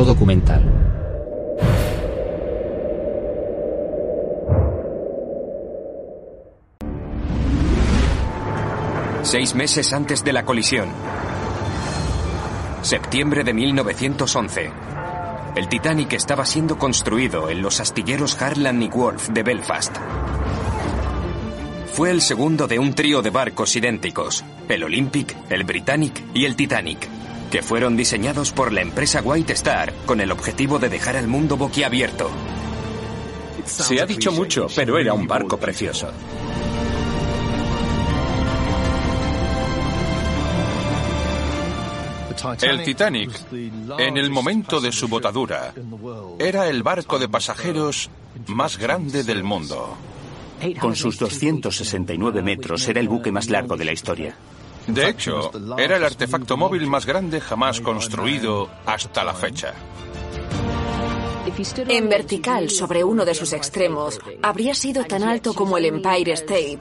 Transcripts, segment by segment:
Documental. Seis meses antes de la colisión. Septiembre de 1911. El Titanic estaba siendo construido en los astilleros Harland y Wolff de Belfast. Fue el segundo de un trío de barcos idénticos, el Olympic, el Britannic y el Titanic, que fueron diseñados por la empresa White Star con el objetivo de dejar al mundo boquiabierto. Se ha dicho mucho, pero era un barco precioso. El Titanic, en el momento de su botadura, era el barco de pasajeros más grande del mundo. Con sus 269 metros era el buque más largo de la historia. De hecho, era el artefacto móvil más grande jamás construido hasta la fecha. En vertical, sobre uno de sus extremos, habría sido tan alto como el Empire State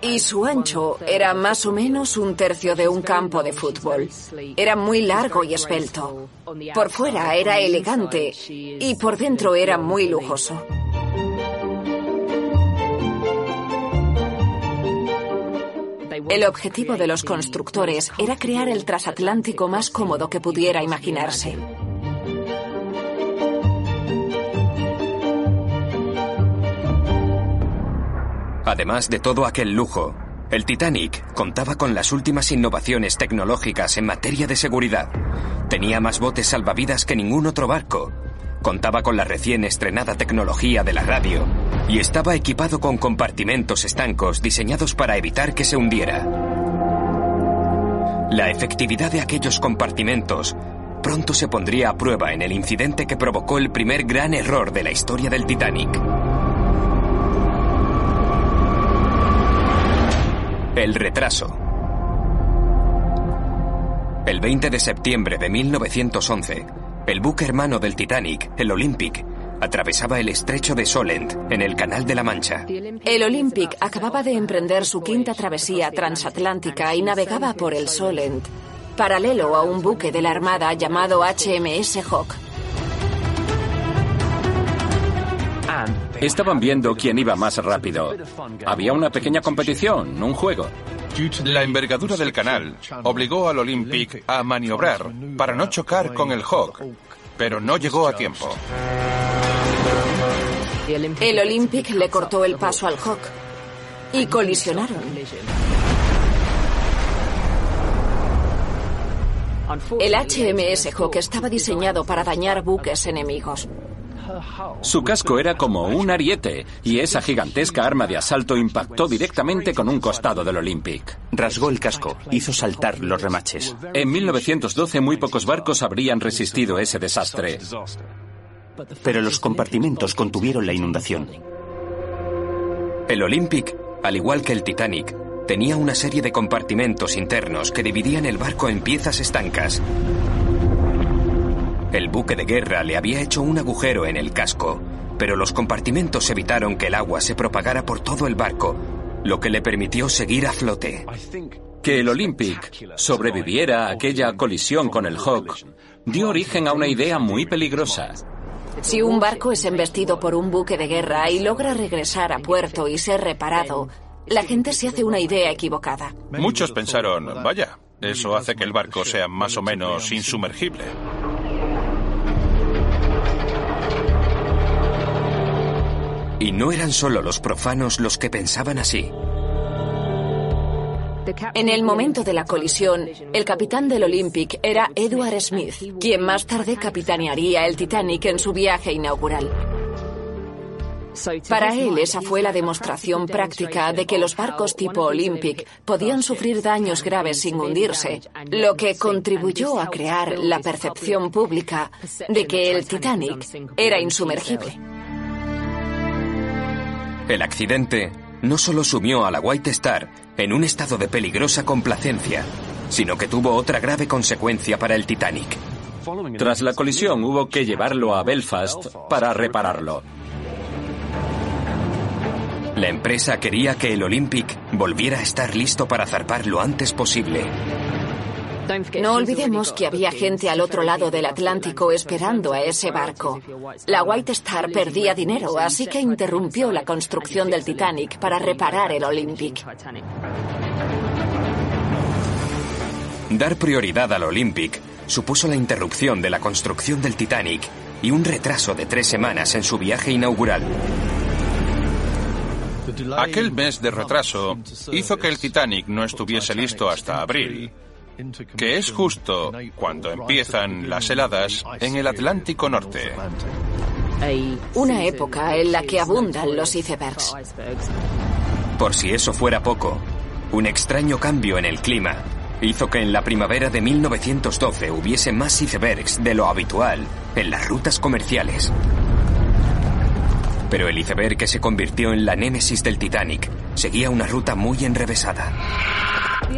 y su ancho era más o menos un tercio de un campo de fútbol. Era muy largo y esbelto. Por fuera era elegante y por dentro era muy lujoso. El objetivo de los constructores era crear el transatlántico más cómodo que pudiera imaginarse. Además de todo aquel lujo, el Titanic contaba con las últimas innovaciones tecnológicas en materia de seguridad. Tenía más botes salvavidas que ningún otro barco. Contaba con la recién estrenada tecnología de la radio y estaba equipado con compartimentos estancos diseñados para evitar que se hundiera. La efectividad de aquellos compartimentos pronto se pondría a prueba en el incidente que provocó el primer gran error de la historia del Titanic. El retraso. El 20 de septiembre de 1911, el buque hermano del Titanic, el Olympic, atravesaba el estrecho de Solent, en el Canal de la Mancha. El Olympic acababa de emprender su quinta travesía transatlántica y navegaba por el Solent, paralelo a un buque de la Armada llamado HMS Hawk. Estaban viendo quién iba más rápido. Había una pequeña competición, un juego. La envergadura del canal obligó al Olympic a maniobrar para no chocar con el Hawk, pero no llegó a tiempo. El Olympic le cortó el paso al Hawk y colisionaron. El HMS Hawk estaba diseñado para dañar buques enemigos. Su casco era como un ariete y esa gigantesca arma de asalto impactó directamente con un costado del Olympic. Rasgó el casco, hizo saltar los remaches. En 1912 muy pocos barcos habrían resistido ese desastre. Pero los compartimentos contuvieron la inundación. El Olympic, al igual que el Titanic, tenía una serie de compartimentos internos que dividían el barco en piezas estancas. El buque de guerra le había hecho un agujero en el casco, pero los compartimentos evitaron que el agua se propagara por todo el barco, lo que le permitió seguir a flote. Que el Olympic sobreviviera a aquella colisión con el Hawk dio origen a una idea muy peligrosa. Si un barco es embestido por un buque de guerra y logra regresar a puerto y ser reparado, la gente se hace una idea equivocada. Muchos pensaron, vaya, eso hace que el barco sea más o menos insumergible. Y no eran solo los profanos los que pensaban así. En el momento de la colisión, el capitán del Olympic era Edward Smith, quien más tarde capitanearía el Titanic en su viaje inaugural. Para él esa fue la demostración práctica de que los barcos tipo Olympic podían sufrir daños graves sin hundirse, lo que contribuyó a crear la percepción pública de que el Titanic era insumergible. El accidente no solo sumió a la White Star en un estado de peligrosa complacencia, sino que tuvo otra grave consecuencia para el Titanic. Tras la colisión hubo que llevarlo a Belfast para repararlo. La empresa quería que el Olympic volviera a estar listo para zarpar lo antes posible. No olvidemos que había gente al otro lado del Atlántico esperando a ese barco. La White Star perdía dinero, así que interrumpió la construcción del Titanic para reparar el Olympic. Dar prioridad al Olympic supuso la interrupción de la construcción del Titanic y un retraso de tres semanas en su viaje inaugural. Aquel mes de retraso hizo que el Titanic no estuviese listo hasta abril, que es justo cuando empiezan las heladas en el Atlántico Norte. Una época en la que abundan los icebergs. Por si eso fuera poco, un extraño cambio en el clima hizo que en la primavera de 1912 hubiese más icebergs de lo habitual en las rutas comerciales. Pero el iceberg que se convirtió en la némesis del Titanic seguía una ruta muy enrevesada.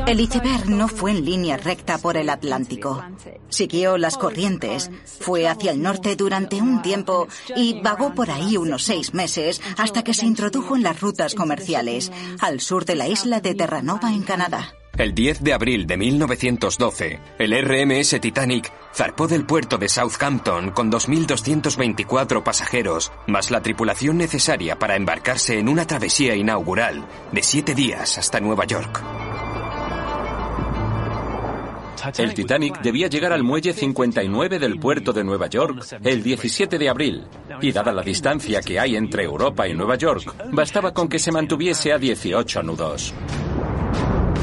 El iceberg no fue en línea recta por el Atlántico. Siguió las corrientes, fue hacia el norte durante un tiempo y vagó por ahí unos seis meses hasta que se introdujo en las rutas comerciales, al sur de la isla de Terranova en Canadá. El 10 de abril de 1912, el RMS Titanic zarpó del puerto de Southampton con 2.224 pasajeros, más la tripulación necesaria para embarcarse en una travesía inaugural de siete días hasta Nueva York. El Titanic debía llegar al muelle 59 del puerto de Nueva York el 17 de abril, y dada la distancia que hay entre Europa y Nueva York, bastaba con que se mantuviese a 18 nudos.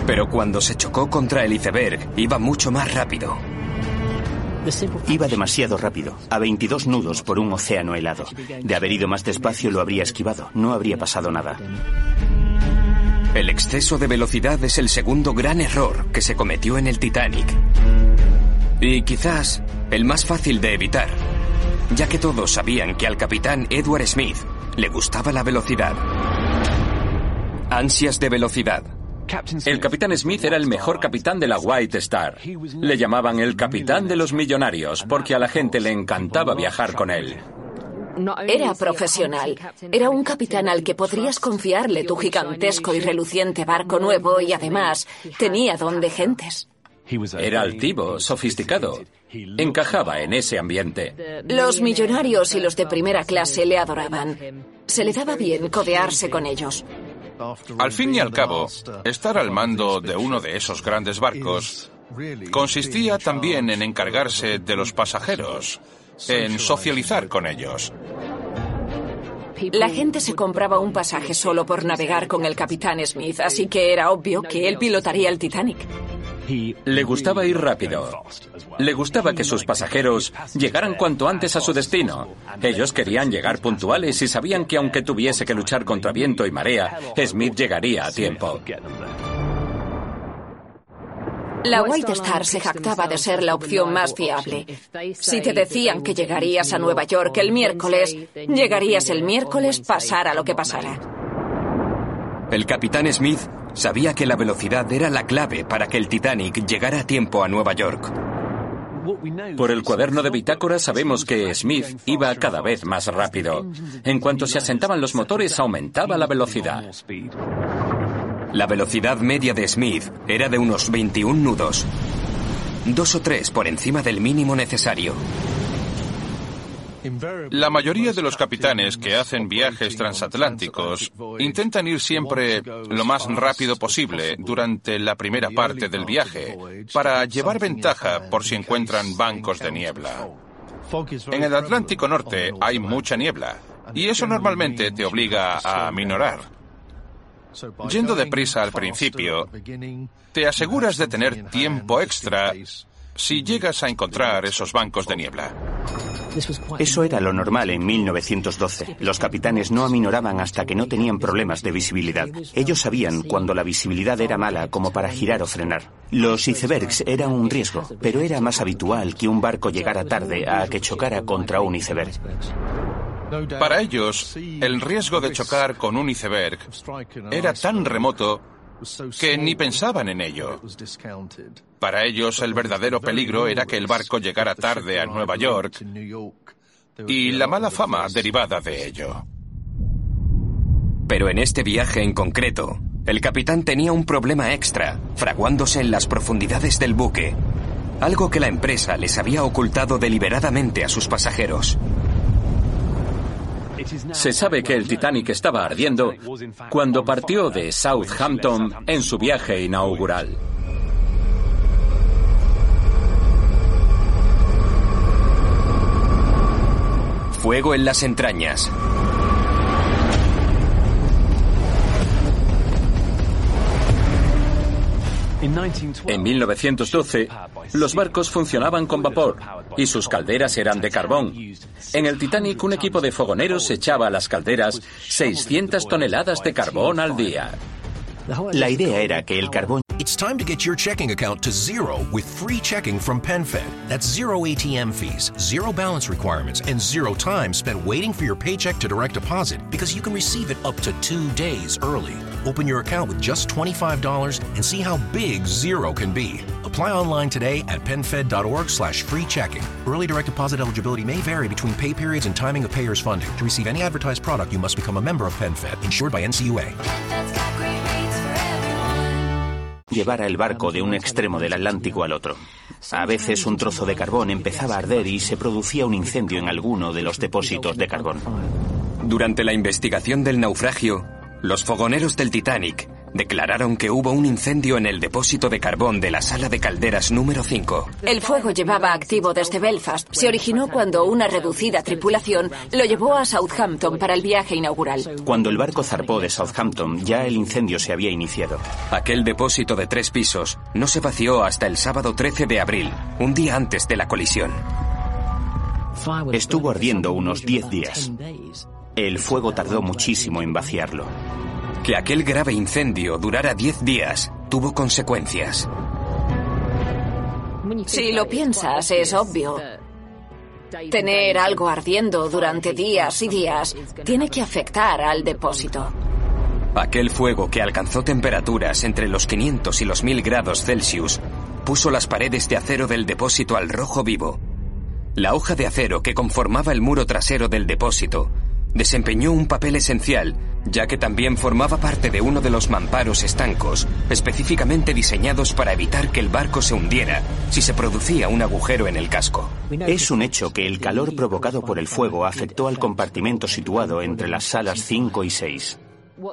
Pero cuando se chocó contra el iceberg, iba mucho más rápido. Iba demasiado rápido, a 22 nudos por un océano helado. De haber ido más despacio lo habría esquivado, no habría pasado nada. El exceso de velocidad es el segundo gran error que se cometió en el Titanic. Y quizás el más fácil de evitar, ya que todos sabían que al capitán Edward Smith le gustaba la velocidad. Ansias de velocidad. El capitán Smith era el mejor capitán de la White Star. Le llamaban el capitán de los millonarios porque a la gente le encantaba viajar con él. Era profesional. Era un capitán al que podrías confiarle tu gigantesco y reluciente barco nuevo y además tenía don de gentes. Era altivo, sofisticado. Encajaba en ese ambiente. Los millonarios y los de primera clase le adoraban. Se le daba bien codearse con ellos. Al fin y al cabo, estar al mando de uno de esos grandes barcos consistía también en encargarse de los pasajeros, en socializar con ellos. La gente se compraba un pasaje solo por navegar con el capitán Smith, así que era obvio que él pilotaría el Titanic. Le gustaba ir rápido. Le gustaba que sus pasajeros llegaran cuanto antes a su destino. Ellos querían llegar puntuales y sabían que aunque tuviese que luchar contra viento y marea, Smith llegaría a tiempo. La White Star se jactaba de ser la opción más fiable. Si te decían que llegarías a Nueva York el miércoles, llegarías el miércoles pasara lo que pasara. El capitán Smith sabía que la velocidad era la clave para que el Titanic llegara a tiempo a Nueva York. Por el cuaderno de bitácora sabemos que Smith iba cada vez más rápido. En cuanto se asentaban los motores, aumentaba la velocidad. La velocidad media de Smith era de unos 21 nudos, dos o tres por encima del mínimo necesario. La mayoría de los capitanes que hacen viajes transatlánticos intentan ir siempre lo más rápido posible durante la primera parte del viaje para llevar ventaja por si encuentran bancos de niebla. En el Atlántico Norte hay mucha niebla y eso normalmente te obliga a minorar. Yendo deprisa al principio, te aseguras de tener tiempo extra si llegas a encontrar esos bancos de niebla. Eso era lo normal en 1912. Los capitanes no aminoraban hasta que no tenían problemas de visibilidad. Ellos sabían cuando la visibilidad era mala como para girar o frenar. Los icebergs eran un riesgo, pero era más habitual que un barco llegara tarde a que chocara contra un iceberg. Para ellos, el riesgo de chocar con un iceberg era tan remoto que ni pensaban en ello. Para ellos el verdadero peligro era que el barco llegara tarde a Nueva York y la mala fama derivada de ello. Pero en este viaje en concreto, el capitán tenía un problema extra, fraguándose en las profundidades del buque, algo que la empresa les había ocultado deliberadamente a sus pasajeros. Se sabe que el Titanic estaba ardiendo cuando partió de Southampton en su viaje inaugural. Fuego en las entrañas. En 1912, los barcos funcionaban con vapor y sus calderas eran de carbón. En el Titanic, un equipo de fogoneros echaba a las calderas 600 toneladas de carbón al día. La idea era que el carbón It's time to get your checking account to zero with free checking from PenFed. That's zero ATM fees, zero balance requirements, and zero time spent waiting for your paycheck to direct deposit because you can receive it up to two days early. Open your account with just $25 and see how big zero can be. Apply online today at penfed.org slash free checking. Early direct deposit eligibility may vary between pay periods and timing of payer's funding. To receive any advertised product, you must become a member of PenFed, insured by NCUA. llevara el barco de un extremo del Atlántico al otro. A veces un trozo de carbón empezaba a arder y se producía un incendio en alguno de los depósitos de carbón. Durante la investigación del naufragio, los fogoneros del Titanic declararon que hubo un incendio en el depósito de carbón de la sala de calderas número 5. El fuego llevaba activo desde Belfast. Se originó cuando una reducida tripulación lo llevó a Southampton para el viaje inaugural. Cuando el barco zarpó de Southampton, ya el incendio se había iniciado. Aquel depósito de tres pisos no se vació hasta el sábado 13 de abril, un día antes de la colisión. Estuvo ardiendo unos 10 días. El fuego tardó muchísimo en vaciarlo. Que aquel grave incendio durara 10 días tuvo consecuencias. Si lo piensas, es obvio. Tener algo ardiendo durante días y días tiene que afectar al depósito. Aquel fuego que alcanzó temperaturas entre los 500 y los 1000 grados Celsius puso las paredes de acero del depósito al rojo vivo. La hoja de acero que conformaba el muro trasero del depósito desempeñó un papel esencial, ya que también formaba parte de uno de los mamparos estancos, específicamente diseñados para evitar que el barco se hundiera si se producía un agujero en el casco. Es un hecho que el calor provocado por el fuego afectó al compartimento situado entre las salas 5 y 6.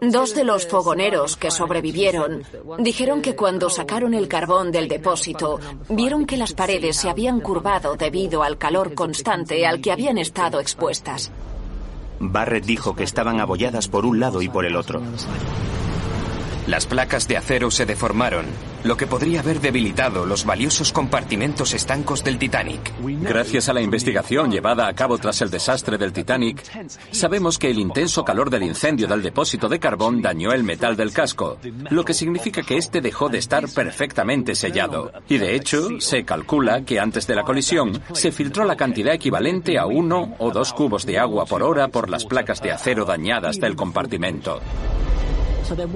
Dos de los fogoneros que sobrevivieron dijeron que cuando sacaron el carbón del depósito, vieron que las paredes se habían curvado debido al calor constante al que habían estado expuestas. Barrett dijo que estaban abolladas por un lado y por el otro. Las placas de acero se deformaron, lo que podría haber debilitado los valiosos compartimentos estancos del Titanic. Gracias a la investigación llevada a cabo tras el desastre del Titanic, sabemos que el intenso calor del incendio del depósito de carbón dañó el metal del casco, lo que significa que este dejó de estar perfectamente sellado. Y de hecho, se calcula que antes de la colisión se filtró la cantidad equivalente a uno o dos cubos de agua por hora por las placas de acero dañadas del compartimento.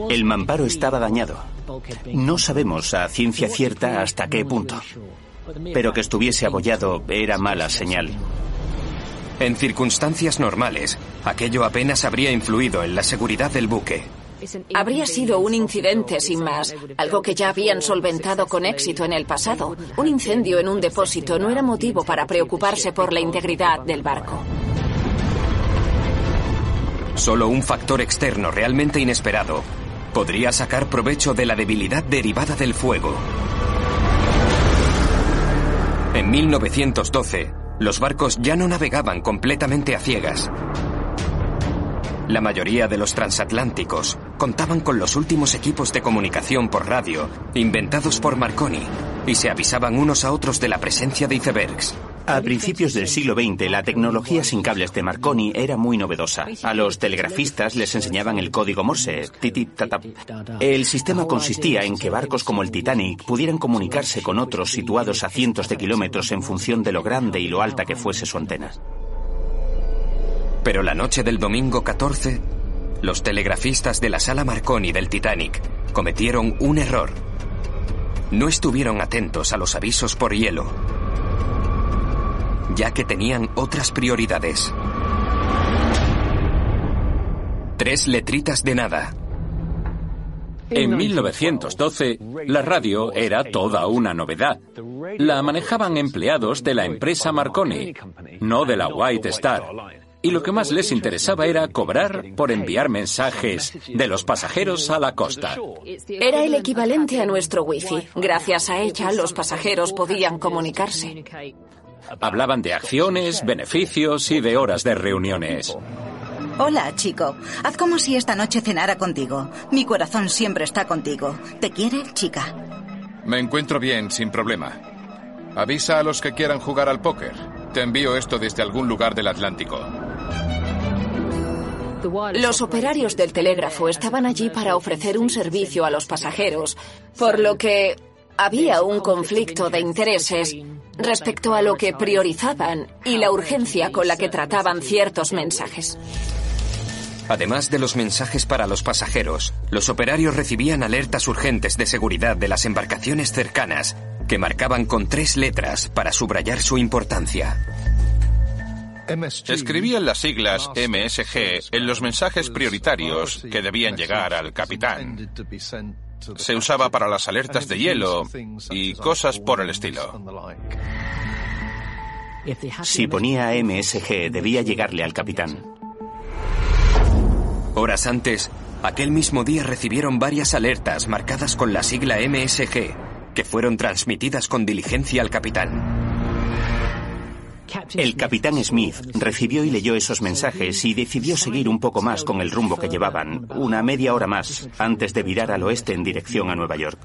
El mamparo estaba dañado. No sabemos a ciencia cierta hasta qué punto. Pero que estuviese abollado era mala señal. En circunstancias normales, aquello apenas habría influido en la seguridad del buque. Habría sido un incidente sin más, algo que ya habían solventado con éxito en el pasado. Un incendio en un depósito no era motivo para preocuparse por la integridad del barco. Solo un factor externo realmente inesperado podría sacar provecho de la debilidad derivada del fuego. En 1912, los barcos ya no navegaban completamente a ciegas. La mayoría de los transatlánticos contaban con los últimos equipos de comunicación por radio inventados por Marconi y se avisaban unos a otros de la presencia de icebergs. A principios del siglo XX, la tecnología sin cables de Marconi era muy novedosa. A los telegrafistas les enseñaban el código Morse. El sistema consistía en que barcos como el Titanic pudieran comunicarse con otros situados a cientos de kilómetros en función de lo grande y lo alta que fuese su antena. Pero la noche del domingo 14, los telegrafistas de la sala Marconi del Titanic cometieron un error. No estuvieron atentos a los avisos por hielo, ya que tenían otras prioridades. Tres letritas de nada. En 1912, la radio era toda una novedad. La manejaban empleados de la empresa Marconi, no de la White Star y lo que más les interesaba era cobrar por enviar mensajes de los pasajeros a la costa. Era el equivalente a nuestro wifi. Gracias a ella, los pasajeros podían comunicarse. Hablaban de acciones, beneficios y de horas de reuniones. Hola, chico. Haz como si esta noche cenara contigo. Mi corazón siempre está contigo. ¿Te quiere, chica? Me encuentro bien, sin problema. Avisa a los que quieran jugar al póker. Te envío esto desde algún lugar del Atlántico. Los operarios del telégrafo estaban allí para ofrecer un servicio a los pasajeros, por lo que había un conflicto de intereses respecto a lo que priorizaban y la urgencia con la que trataban ciertos mensajes. Además de los mensajes para los pasajeros, los operarios recibían alertas urgentes de seguridad de las embarcaciones cercanas que marcaban con tres letras para subrayar su importancia. Escribían las siglas MSG en los mensajes prioritarios que debían llegar al capitán. Se usaba para las alertas de hielo y cosas por el estilo. Si ponía MSG, debía llegarle al capitán. Horas antes, aquel mismo día recibieron varias alertas marcadas con la sigla MSG, que fueron transmitidas con diligencia al capitán. El capitán Smith recibió y leyó esos mensajes y decidió seguir un poco más con el rumbo que llevaban, una media hora más, antes de virar al oeste en dirección a Nueva York.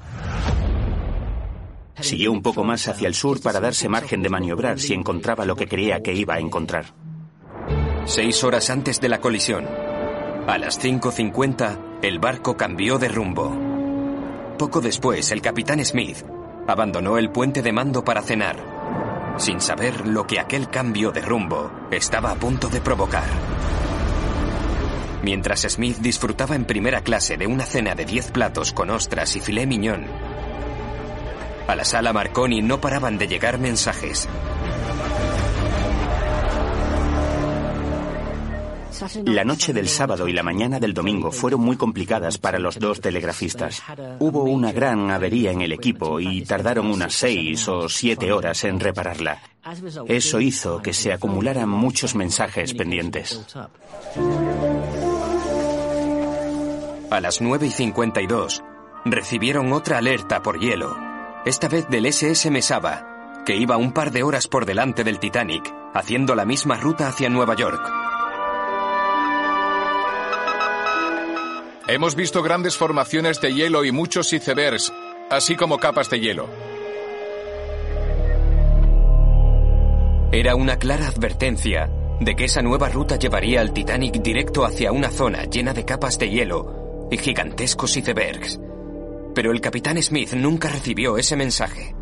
Siguió un poco más hacia el sur para darse margen de maniobrar si encontraba lo que creía que iba a encontrar. Seis horas antes de la colisión, a las 5.50, el barco cambió de rumbo. Poco después, el capitán Smith abandonó el puente de mando para cenar sin saber lo que aquel cambio de rumbo estaba a punto de provocar. Mientras Smith disfrutaba en primera clase de una cena de 10 platos con ostras y filé miñón, a la sala Marconi no paraban de llegar mensajes. La noche del sábado y la mañana del domingo fueron muy complicadas para los dos telegrafistas. Hubo una gran avería en el equipo y tardaron unas seis o siete horas en repararla. Eso hizo que se acumularan muchos mensajes pendientes. A las 9 y 52, recibieron otra alerta por hielo, esta vez del SS Mesaba, que iba un par de horas por delante del Titanic, haciendo la misma ruta hacia Nueva York. Hemos visto grandes formaciones de hielo y muchos icebergs, así como capas de hielo. Era una clara advertencia de que esa nueva ruta llevaría al Titanic directo hacia una zona llena de capas de hielo y gigantescos icebergs. Pero el capitán Smith nunca recibió ese mensaje.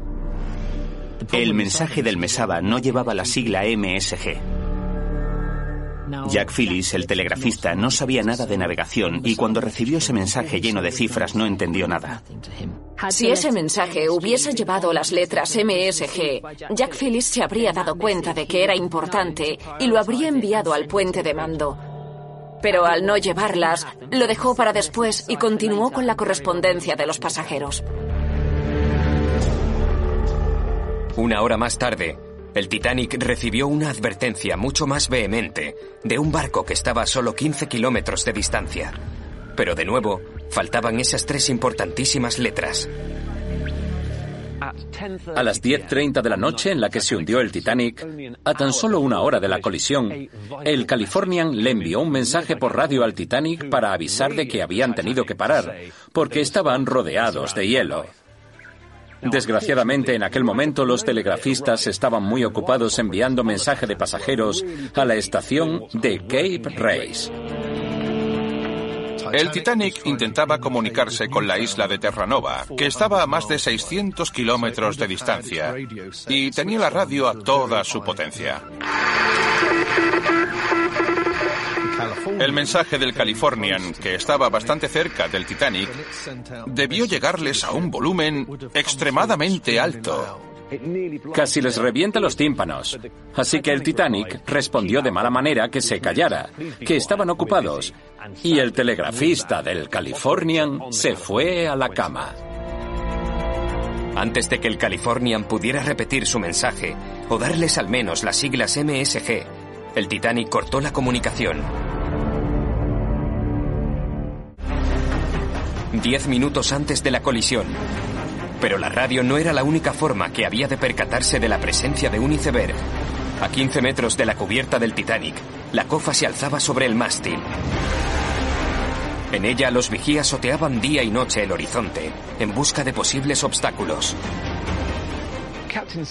El mensaje del Mesaba no llevaba la sigla MSG. Jack Phillips, el telegrafista, no sabía nada de navegación y cuando recibió ese mensaje lleno de cifras no entendió nada. Si ese mensaje hubiese llevado las letras MSG, Jack Phillips se habría dado cuenta de que era importante y lo habría enviado al puente de mando. Pero al no llevarlas, lo dejó para después y continuó con la correspondencia de los pasajeros. Una hora más tarde, el Titanic recibió una advertencia mucho más vehemente de un barco que estaba a solo 15 kilómetros de distancia. Pero de nuevo, faltaban esas tres importantísimas letras. A las 10.30 de la noche en la que se hundió el Titanic, a tan solo una hora de la colisión, el Californian le envió un mensaje por radio al Titanic para avisar de que habían tenido que parar, porque estaban rodeados de hielo. Desgraciadamente, en aquel momento los telegrafistas estaban muy ocupados enviando mensaje de pasajeros a la estación de Cape Race. El Titanic intentaba comunicarse con la isla de Terranova, que estaba a más de 600 kilómetros de distancia, y tenía la radio a toda su potencia. El mensaje del Californian, que estaba bastante cerca del Titanic, debió llegarles a un volumen extremadamente alto. Casi les revienta los tímpanos. Así que el Titanic respondió de mala manera que se callara, que estaban ocupados, y el telegrafista del Californian se fue a la cama. Antes de que el Californian pudiera repetir su mensaje o darles al menos las siglas MSG, el Titanic cortó la comunicación. Diez minutos antes de la colisión. Pero la radio no era la única forma que había de percatarse de la presencia de un iceberg. A 15 metros de la cubierta del Titanic, la cofa se alzaba sobre el mástil. En ella los vigías soteaban día y noche el horizonte, en busca de posibles obstáculos.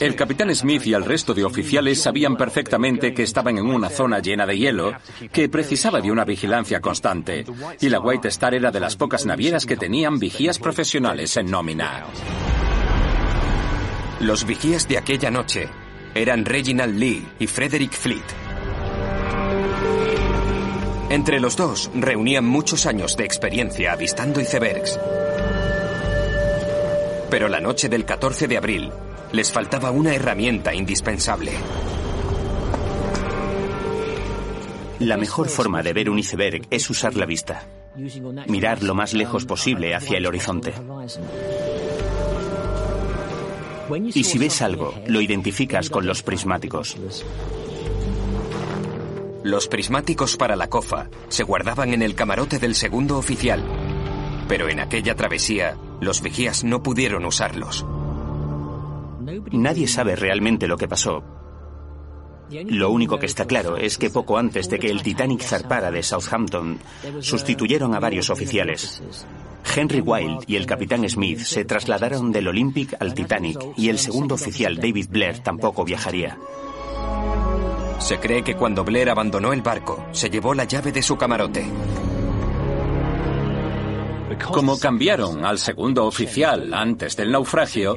El capitán Smith y el resto de oficiales sabían perfectamente que estaban en una zona llena de hielo, que precisaba de una vigilancia constante, y la White Star era de las pocas navieras que tenían vigías profesionales en nómina. Los vigías de aquella noche eran Reginald Lee y Frederick Fleet. Entre los dos reunían muchos años de experiencia avistando icebergs. Pero la noche del 14 de abril les faltaba una herramienta indispensable. La mejor forma de ver un iceberg es usar la vista. Mirar lo más lejos posible hacia el horizonte. Y si ves algo, lo identificas con los prismáticos. Los prismáticos para la cofa se guardaban en el camarote del segundo oficial. Pero en aquella travesía, los vigías no pudieron usarlos. Nadie sabe realmente lo que pasó. Lo único que está claro es que poco antes de que el Titanic zarpara de Southampton, sustituyeron a varios oficiales. Henry Wilde y el capitán Smith se trasladaron del Olympic al Titanic y el segundo oficial David Blair tampoco viajaría. Se cree que cuando Blair abandonó el barco, se llevó la llave de su camarote. Como cambiaron al segundo oficial antes del naufragio,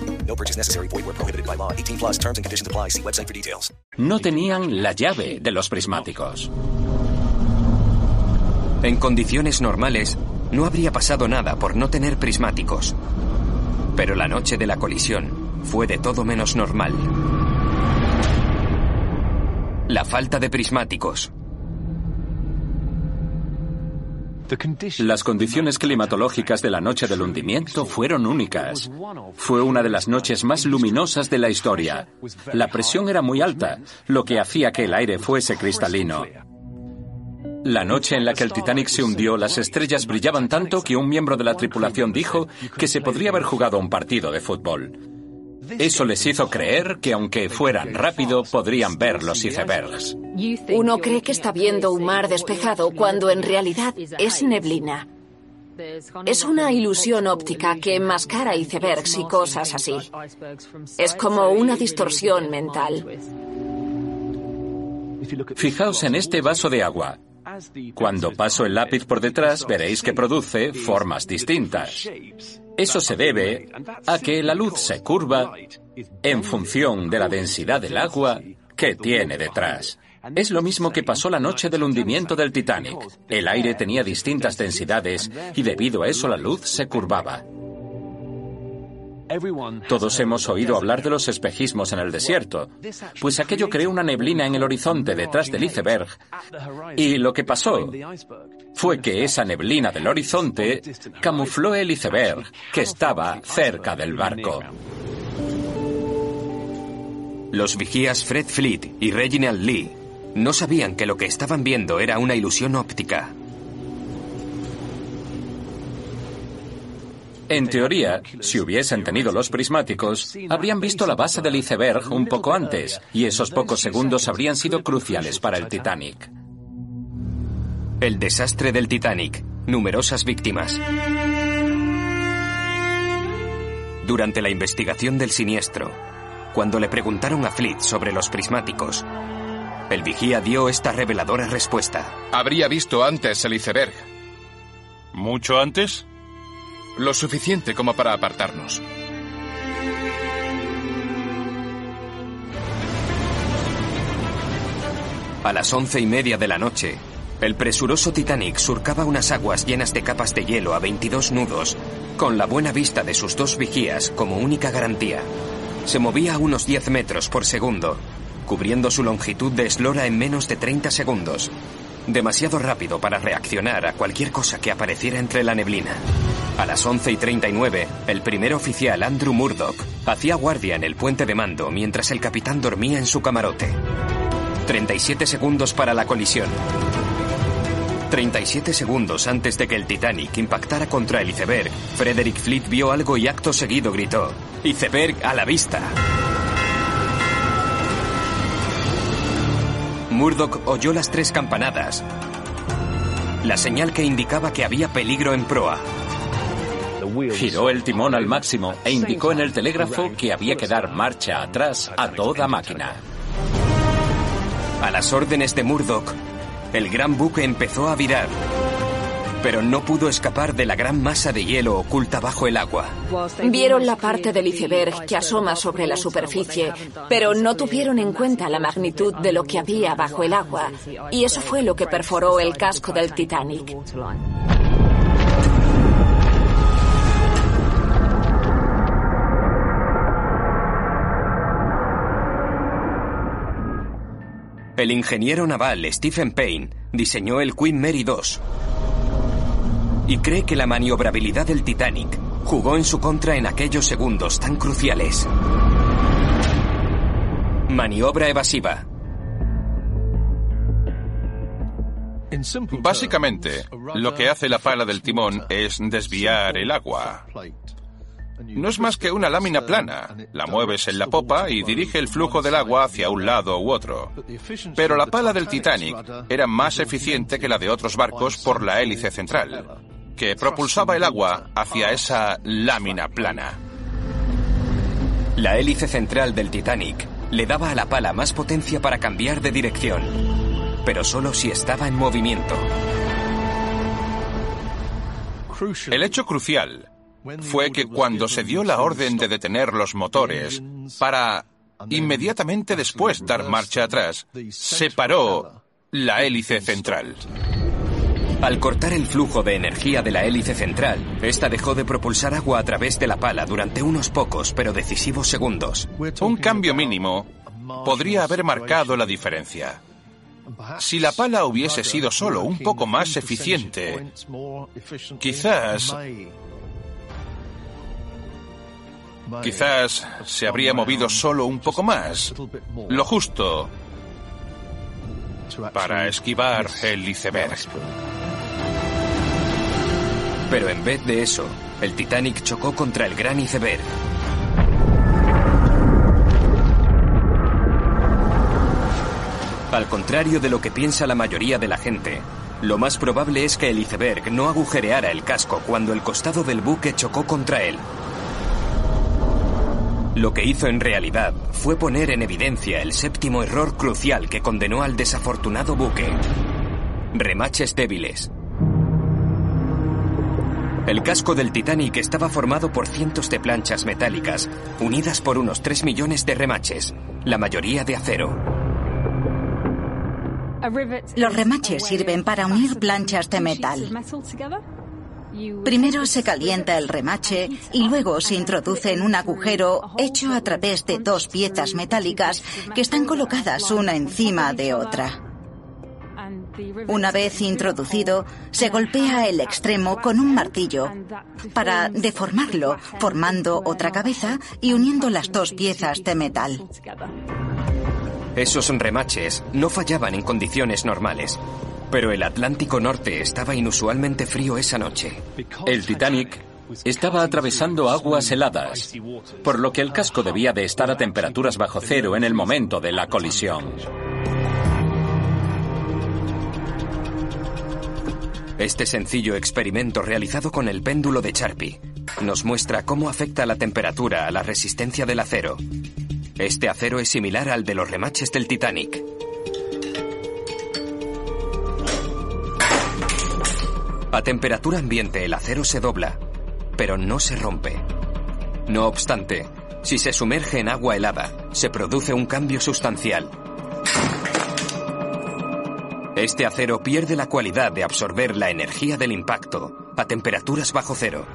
No purchase necessary. Void where prohibited by law. 18 plus terms and conditions apply. See website for details. no tenían la llave de los prismáticos. En condiciones normales, no habría pasado nada por no tener prismáticos. Pero la noche de la colisión fue de todo menos normal. La falta de prismáticos. Las condiciones climatológicas de la noche del hundimiento fueron únicas. Fue una de las noches más luminosas de la historia. La presión era muy alta, lo que hacía que el aire fuese cristalino. La noche en la que el Titanic se hundió, las estrellas brillaban tanto que un miembro de la tripulación dijo que se podría haber jugado un partido de fútbol. Eso les hizo creer que aunque fueran rápido, podrían ver los icebergs. Uno cree que está viendo un mar despejado cuando en realidad es neblina. Es una ilusión óptica que enmascara icebergs y cosas así. Es como una distorsión mental. Fijaos en este vaso de agua. Cuando paso el lápiz por detrás veréis que produce formas distintas. Eso se debe a que la luz se curva en función de la densidad del agua que tiene detrás. Es lo mismo que pasó la noche del hundimiento del Titanic. El aire tenía distintas densidades y debido a eso la luz se curvaba. Todos hemos oído hablar de los espejismos en el desierto, pues aquello creó una neblina en el horizonte detrás del iceberg y lo que pasó fue que esa neblina del horizonte camufló el iceberg que estaba cerca del barco. Los vigías Fred Fleet y Reginald Lee no sabían que lo que estaban viendo era una ilusión óptica. En teoría, si hubiesen tenido los prismáticos, habrían visto la base del iceberg un poco antes, y esos pocos segundos habrían sido cruciales para el Titanic. El desastre del Titanic. Numerosas víctimas. Durante la investigación del siniestro, cuando le preguntaron a Fleet sobre los prismáticos, el vigía dio esta reveladora respuesta. Habría visto antes el iceberg. ¿Mucho antes? Lo suficiente como para apartarnos. A las once y media de la noche, el presuroso Titanic surcaba unas aguas llenas de capas de hielo a 22 nudos, con la buena vista de sus dos vigías como única garantía. Se movía a unos 10 metros por segundo, cubriendo su longitud de eslora en menos de 30 segundos. Demasiado rápido para reaccionar a cualquier cosa que apareciera entre la neblina. A las 11 y 39, el primer oficial Andrew Murdoch hacía guardia en el puente de mando mientras el capitán dormía en su camarote. 37 segundos para la colisión. 37 segundos antes de que el Titanic impactara contra el iceberg, Frederick Fleet vio algo y acto seguido gritó, Iceberg a la vista. Murdoch oyó las tres campanadas, la señal que indicaba que había peligro en proa. Giró el timón al máximo e indicó en el telégrafo que había que dar marcha atrás a toda máquina. A las órdenes de Murdoch, el gran buque empezó a virar, pero no pudo escapar de la gran masa de hielo oculta bajo el agua. Vieron la parte del iceberg que asoma sobre la superficie, pero no tuvieron en cuenta la magnitud de lo que había bajo el agua, y eso fue lo que perforó el casco del Titanic. El ingeniero naval Stephen Payne diseñó el Queen Mary II y cree que la maniobrabilidad del Titanic jugó en su contra en aquellos segundos tan cruciales. Maniobra evasiva. Básicamente, lo que hace la pala del timón es desviar el agua. No es más que una lámina plana. La mueves en la popa y dirige el flujo del agua hacia un lado u otro. Pero la pala del Titanic era más eficiente que la de otros barcos por la hélice central, que propulsaba el agua hacia esa lámina plana. La hélice central del Titanic le daba a la pala más potencia para cambiar de dirección, pero solo si estaba en movimiento. El hecho crucial fue que cuando se dio la orden de detener los motores para inmediatamente después dar marcha atrás, se paró la hélice central. Al cortar el flujo de energía de la hélice central, esta dejó de propulsar agua a través de la pala durante unos pocos pero decisivos segundos. Un cambio mínimo podría haber marcado la diferencia. Si la pala hubiese sido solo un poco más eficiente, quizás Quizás se habría movido solo un poco más, lo justo para esquivar el iceberg. Pero en vez de eso, el Titanic chocó contra el gran iceberg. Al contrario de lo que piensa la mayoría de la gente, lo más probable es que el iceberg no agujereara el casco cuando el costado del buque chocó contra él. Lo que hizo en realidad fue poner en evidencia el séptimo error crucial que condenó al desafortunado buque. Remaches débiles. El casco del Titanic estaba formado por cientos de planchas metálicas, unidas por unos 3 millones de remaches, la mayoría de acero. Los remaches sirven para unir planchas de metal. Primero se calienta el remache y luego se introduce en un agujero hecho a través de dos piezas metálicas que están colocadas una encima de otra. Una vez introducido, se golpea el extremo con un martillo para deformarlo, formando otra cabeza y uniendo las dos piezas de metal. Esos remaches no fallaban en condiciones normales, pero el Atlántico Norte estaba inusualmente frío esa noche. El Titanic estaba atravesando aguas heladas, por lo que el casco debía de estar a temperaturas bajo cero en el momento de la colisión. Este sencillo experimento realizado con el péndulo de Charpy nos muestra cómo afecta la temperatura a la resistencia del acero. Este acero es similar al de los remaches del Titanic. A temperatura ambiente el acero se dobla, pero no se rompe. No obstante, si se sumerge en agua helada, se produce un cambio sustancial. Este acero pierde la cualidad de absorber la energía del impacto a temperaturas bajo cero.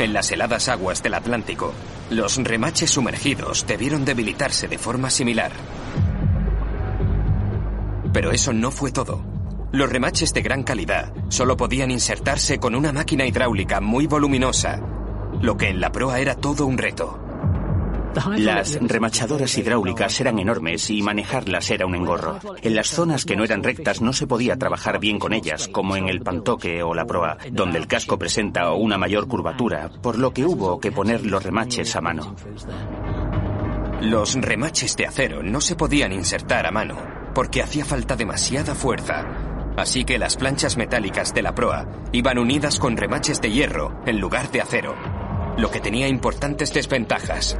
En las heladas aguas del Atlántico, los remaches sumergidos debieron debilitarse de forma similar. Pero eso no fue todo. Los remaches de gran calidad solo podían insertarse con una máquina hidráulica muy voluminosa, lo que en la proa era todo un reto. Las remachadoras hidráulicas eran enormes y manejarlas era un engorro. En las zonas que no eran rectas no se podía trabajar bien con ellas, como en el pantoque o la proa, donde el casco presenta una mayor curvatura, por lo que hubo que poner los remaches a mano. Los remaches de acero no se podían insertar a mano, porque hacía falta demasiada fuerza. Así que las planchas metálicas de la proa iban unidas con remaches de hierro en lugar de acero, lo que tenía importantes desventajas.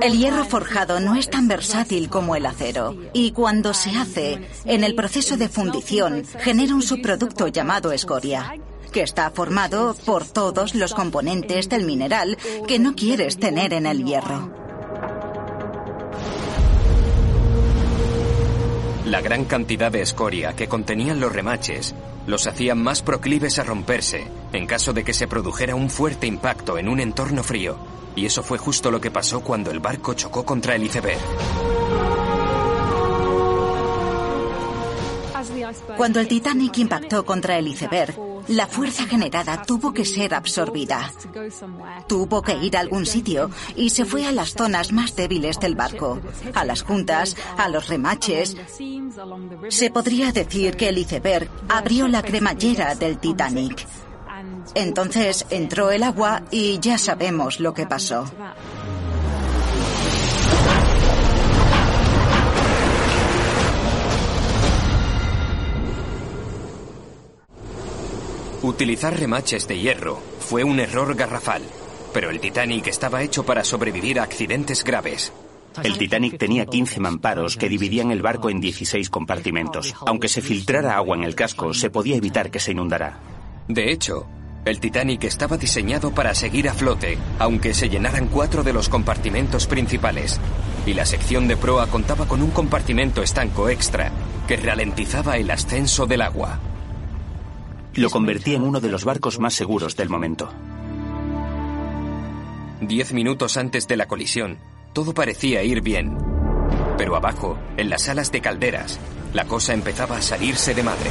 El hierro forjado no es tan versátil como el acero y cuando se hace, en el proceso de fundición, genera un subproducto llamado escoria, que está formado por todos los componentes del mineral que no quieres tener en el hierro. La gran cantidad de escoria que contenían los remaches los hacían más proclives a romperse en caso de que se produjera un fuerte impacto en un entorno frío. Y eso fue justo lo que pasó cuando el barco chocó contra el iceberg. Cuando el Titanic impactó contra el iceberg, la fuerza generada tuvo que ser absorbida. Tuvo que ir a algún sitio y se fue a las zonas más débiles del barco, a las juntas, a los remaches. Se podría decir que el iceberg abrió la cremallera del Titanic. Entonces entró el agua y ya sabemos lo que pasó. Utilizar remaches de hierro fue un error garrafal, pero el Titanic estaba hecho para sobrevivir a accidentes graves. El Titanic tenía 15 mamparos que dividían el barco en 16 compartimentos. Aunque se filtrara agua en el casco, se podía evitar que se inundara. De hecho, el Titanic estaba diseñado para seguir a flote, aunque se llenaran cuatro de los compartimentos principales. Y la sección de proa contaba con un compartimento estanco extra que ralentizaba el ascenso del agua. Lo convertía en uno de los barcos más seguros del momento. Diez minutos antes de la colisión, todo parecía ir bien. Pero abajo, en las salas de calderas, la cosa empezaba a salirse de madre.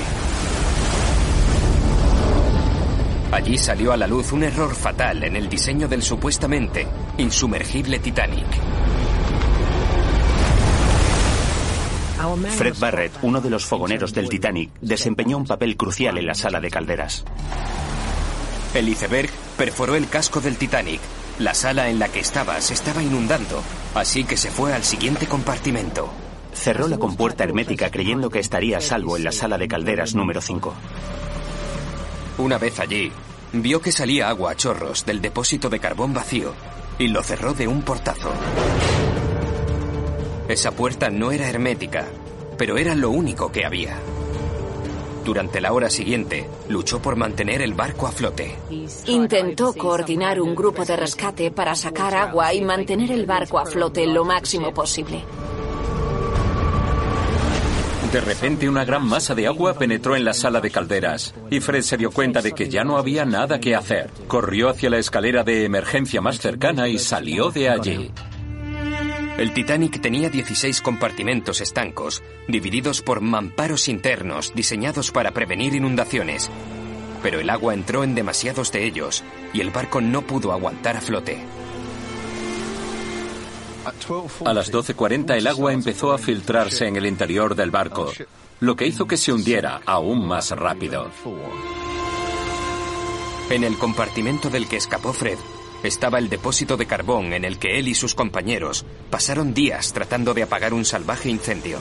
Allí salió a la luz un error fatal en el diseño del supuestamente insumergible Titanic. Fred Barrett, uno de los fogoneros del Titanic, desempeñó un papel crucial en la sala de calderas. El iceberg perforó el casco del Titanic. La sala en la que estaba se estaba inundando, así que se fue al siguiente compartimento. Cerró la compuerta hermética creyendo que estaría a salvo en la sala de calderas número 5. Una vez allí, vio que salía agua a chorros del depósito de carbón vacío y lo cerró de un portazo. Esa puerta no era hermética, pero era lo único que había. Durante la hora siguiente, luchó por mantener el barco a flote. Intentó coordinar un grupo de rescate para sacar agua y mantener el barco a flote lo máximo posible. De repente una gran masa de agua penetró en la sala de calderas y Fred se dio cuenta de que ya no había nada que hacer. Corrió hacia la escalera de emergencia más cercana y salió de allí. El Titanic tenía 16 compartimentos estancos, divididos por mamparos internos diseñados para prevenir inundaciones. Pero el agua entró en demasiados de ellos y el barco no pudo aguantar a flote. A las 12.40 el agua empezó a filtrarse en el interior del barco, lo que hizo que se hundiera aún más rápido. En el compartimento del que escapó Fred estaba el depósito de carbón en el que él y sus compañeros pasaron días tratando de apagar un salvaje incendio.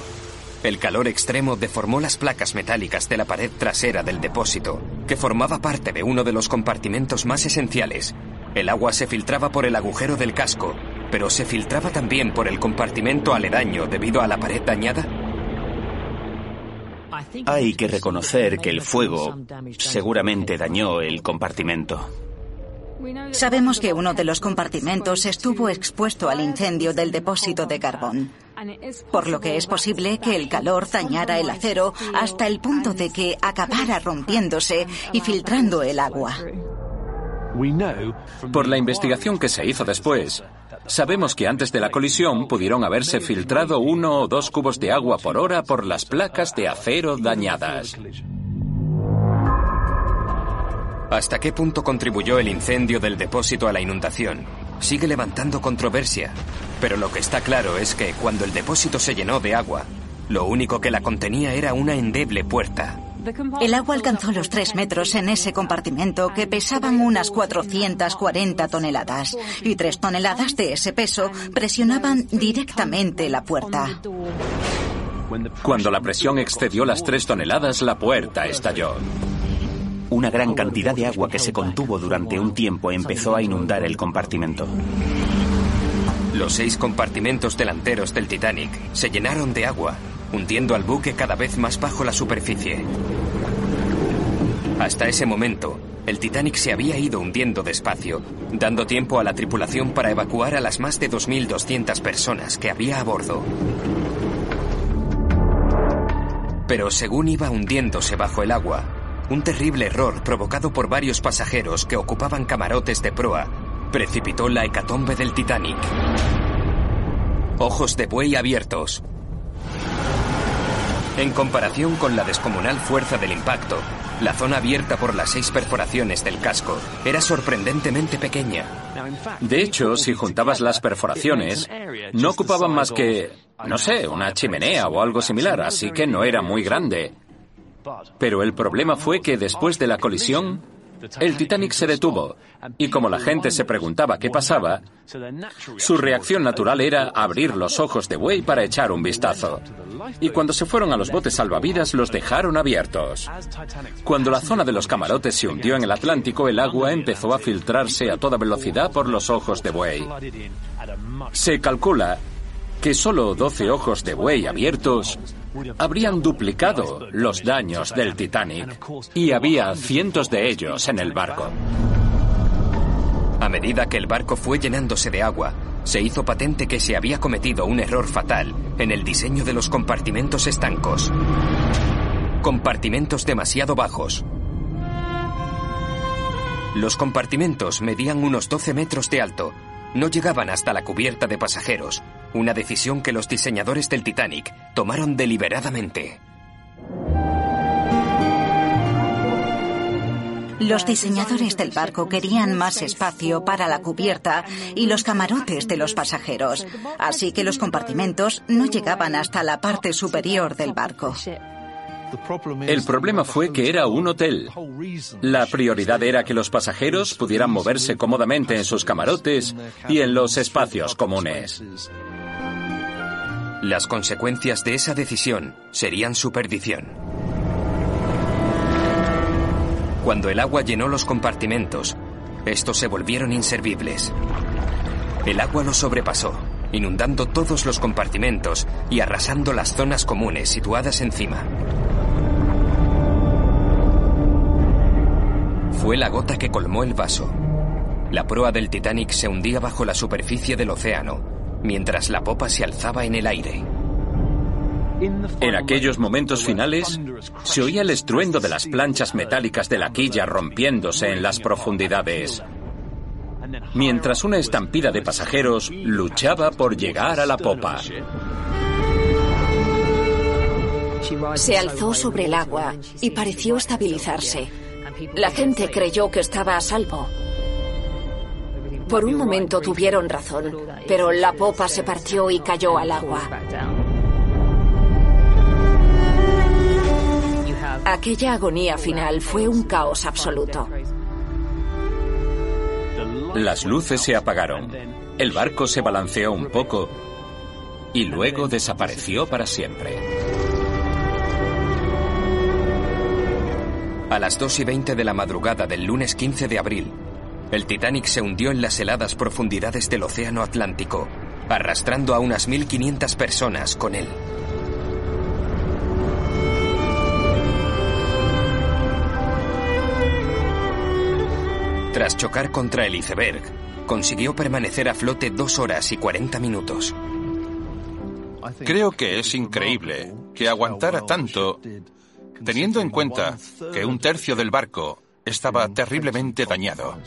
El calor extremo deformó las placas metálicas de la pared trasera del depósito, que formaba parte de uno de los compartimentos más esenciales. El agua se filtraba por el agujero del casco, pero se filtraba también por el compartimento aledaño debido a la pared dañada. Hay que reconocer que el fuego seguramente dañó el compartimento. Sabemos que uno de los compartimentos estuvo expuesto al incendio del depósito de carbón, por lo que es posible que el calor dañara el acero hasta el punto de que acabara rompiéndose y filtrando el agua. Por la investigación que se hizo después, sabemos que antes de la colisión pudieron haberse filtrado uno o dos cubos de agua por hora por las placas de acero dañadas. ¿Hasta qué punto contribuyó el incendio del depósito a la inundación? Sigue levantando controversia, pero lo que está claro es que cuando el depósito se llenó de agua, lo único que la contenía era una endeble puerta. El agua alcanzó los tres metros en ese compartimento que pesaban unas 440 toneladas y tres toneladas de ese peso presionaban directamente la puerta. Cuando la presión excedió las tres toneladas, la puerta estalló. Una gran cantidad de agua que se contuvo durante un tiempo empezó a inundar el compartimento. Los seis compartimentos delanteros del Titanic se llenaron de agua, hundiendo al buque cada vez más bajo la superficie. Hasta ese momento, el Titanic se había ido hundiendo despacio, dando tiempo a la tripulación para evacuar a las más de 2.200 personas que había a bordo. Pero según iba hundiéndose bajo el agua, un terrible error provocado por varios pasajeros que ocupaban camarotes de proa precipitó la hecatombe del Titanic. Ojos de buey abiertos. En comparación con la descomunal fuerza del impacto, la zona abierta por las seis perforaciones del casco era sorprendentemente pequeña. De hecho, si juntabas las perforaciones, no ocupaban más que, no sé, una chimenea o algo similar, así que no era muy grande. Pero el problema fue que después de la colisión, el Titanic se detuvo y como la gente se preguntaba qué pasaba, su reacción natural era abrir los ojos de buey para echar un vistazo. Y cuando se fueron a los botes salvavidas los dejaron abiertos. Cuando la zona de los camarotes se hundió en el Atlántico, el agua empezó a filtrarse a toda velocidad por los ojos de buey. Se calcula que solo 12 ojos de buey abiertos habrían duplicado los daños del Titanic y había cientos de ellos en el barco. A medida que el barco fue llenándose de agua, se hizo patente que se había cometido un error fatal en el diseño de los compartimentos estancos. Compartimentos demasiado bajos. Los compartimentos medían unos 12 metros de alto, no llegaban hasta la cubierta de pasajeros, una decisión que los diseñadores del Titanic tomaron deliberadamente. Los diseñadores del barco querían más espacio para la cubierta y los camarotes de los pasajeros, así que los compartimentos no llegaban hasta la parte superior del barco. El problema fue que era un hotel. La prioridad era que los pasajeros pudieran moverse cómodamente en sus camarotes y en los espacios comunes. Las consecuencias de esa decisión serían su perdición. Cuando el agua llenó los compartimentos, estos se volvieron inservibles. El agua los sobrepasó, inundando todos los compartimentos y arrasando las zonas comunes situadas encima. Fue la gota que colmó el vaso. La proa del Titanic se hundía bajo la superficie del océano, mientras la popa se alzaba en el aire. En aquellos momentos finales, se oía el estruendo de las planchas metálicas de la quilla rompiéndose en las profundidades, mientras una estampida de pasajeros luchaba por llegar a la popa. Se alzó sobre el agua y pareció estabilizarse. La gente creyó que estaba a salvo. Por un momento tuvieron razón, pero la popa se partió y cayó al agua. Aquella agonía final fue un caos absoluto. Las luces se apagaron, el barco se balanceó un poco y luego desapareció para siempre. A las 2 y 20 de la madrugada del lunes 15 de abril, el Titanic se hundió en las heladas profundidades del Océano Atlántico, arrastrando a unas 1.500 personas con él. Tras chocar contra el iceberg, consiguió permanecer a flote dos horas y 40 minutos. Creo que es increíble que aguantara tanto, teniendo en cuenta que un tercio del barco estaba terriblemente dañado.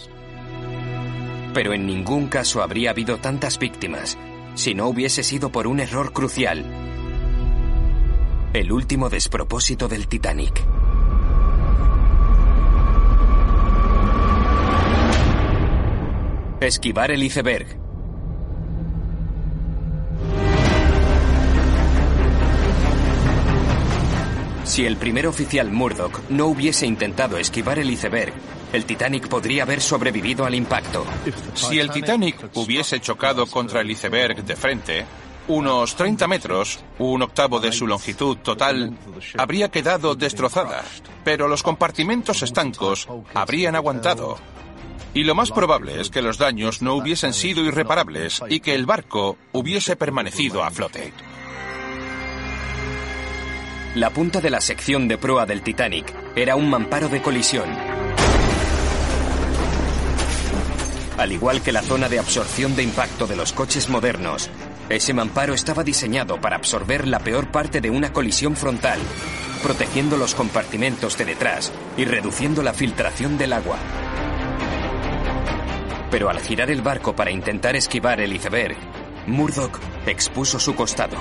Pero en ningún caso habría habido tantas víctimas si no hubiese sido por un error crucial. El último despropósito del Titanic. Esquivar el iceberg. Si el primer oficial Murdoch no hubiese intentado esquivar el iceberg, el Titanic podría haber sobrevivido al impacto. Si el Titanic hubiese chocado contra el iceberg de frente, unos 30 metros, un octavo de su longitud total, habría quedado destrozada, pero los compartimentos estancos habrían aguantado. Y lo más probable es que los daños no hubiesen sido irreparables y que el barco hubiese permanecido a flote. La punta de la sección de proa del Titanic era un mamparo de colisión. Al igual que la zona de absorción de impacto de los coches modernos, ese mamparo estaba diseñado para absorber la peor parte de una colisión frontal, protegiendo los compartimentos de detrás y reduciendo la filtración del agua. Pero al girar el barco para intentar esquivar el iceberg, Murdoch expuso su costado.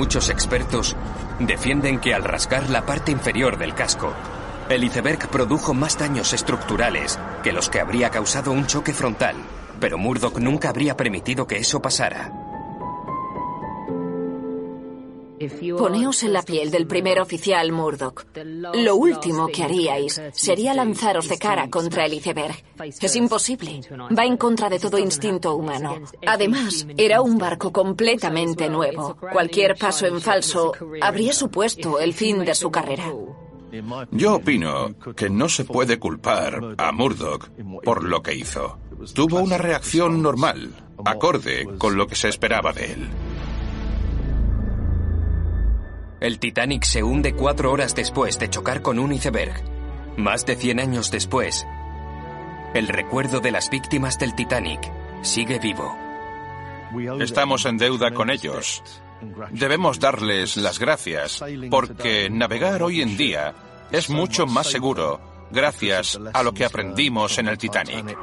Muchos expertos defienden que al rasgar la parte inferior del casco, el iceberg produjo más daños estructurales que los que habría causado un choque frontal, pero Murdoch nunca habría permitido que eso pasara. Poneos en la piel del primer oficial Murdoch. Lo último que haríais sería lanzaros de cara contra el iceberg. Es imposible. Va en contra de todo instinto humano. Además, era un barco completamente nuevo. Cualquier paso en falso habría supuesto el fin de su carrera. Yo opino que no se puede culpar a Murdoch por lo que hizo. Tuvo una reacción normal, acorde con lo que se esperaba de él. El Titanic se hunde cuatro horas después de chocar con un iceberg. Más de 100 años después, el recuerdo de las víctimas del Titanic sigue vivo. Estamos en deuda con ellos. Debemos darles las gracias porque navegar hoy en día es mucho más seguro gracias a lo que aprendimos en el Titanic.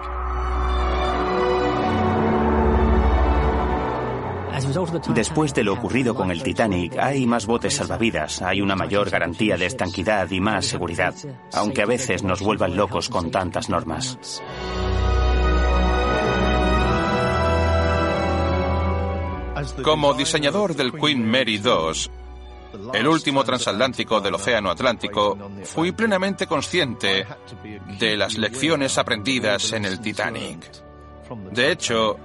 Después de lo ocurrido con el Titanic, hay más botes salvavidas, hay una mayor garantía de estanquidad y más seguridad, aunque a veces nos vuelvan locos con tantas normas. Como diseñador del Queen Mary II, el último transatlántico del Océano Atlántico, fui plenamente consciente de las lecciones aprendidas en el Titanic. De hecho,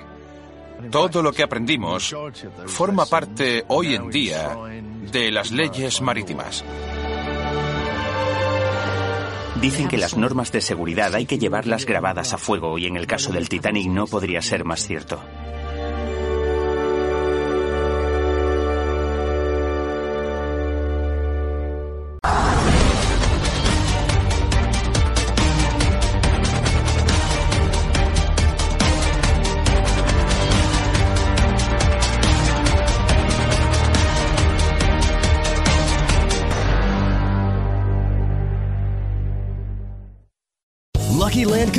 todo lo que aprendimos forma parte hoy en día de las leyes marítimas. Dicen que las normas de seguridad hay que llevarlas grabadas a fuego y en el caso del Titanic no podría ser más cierto.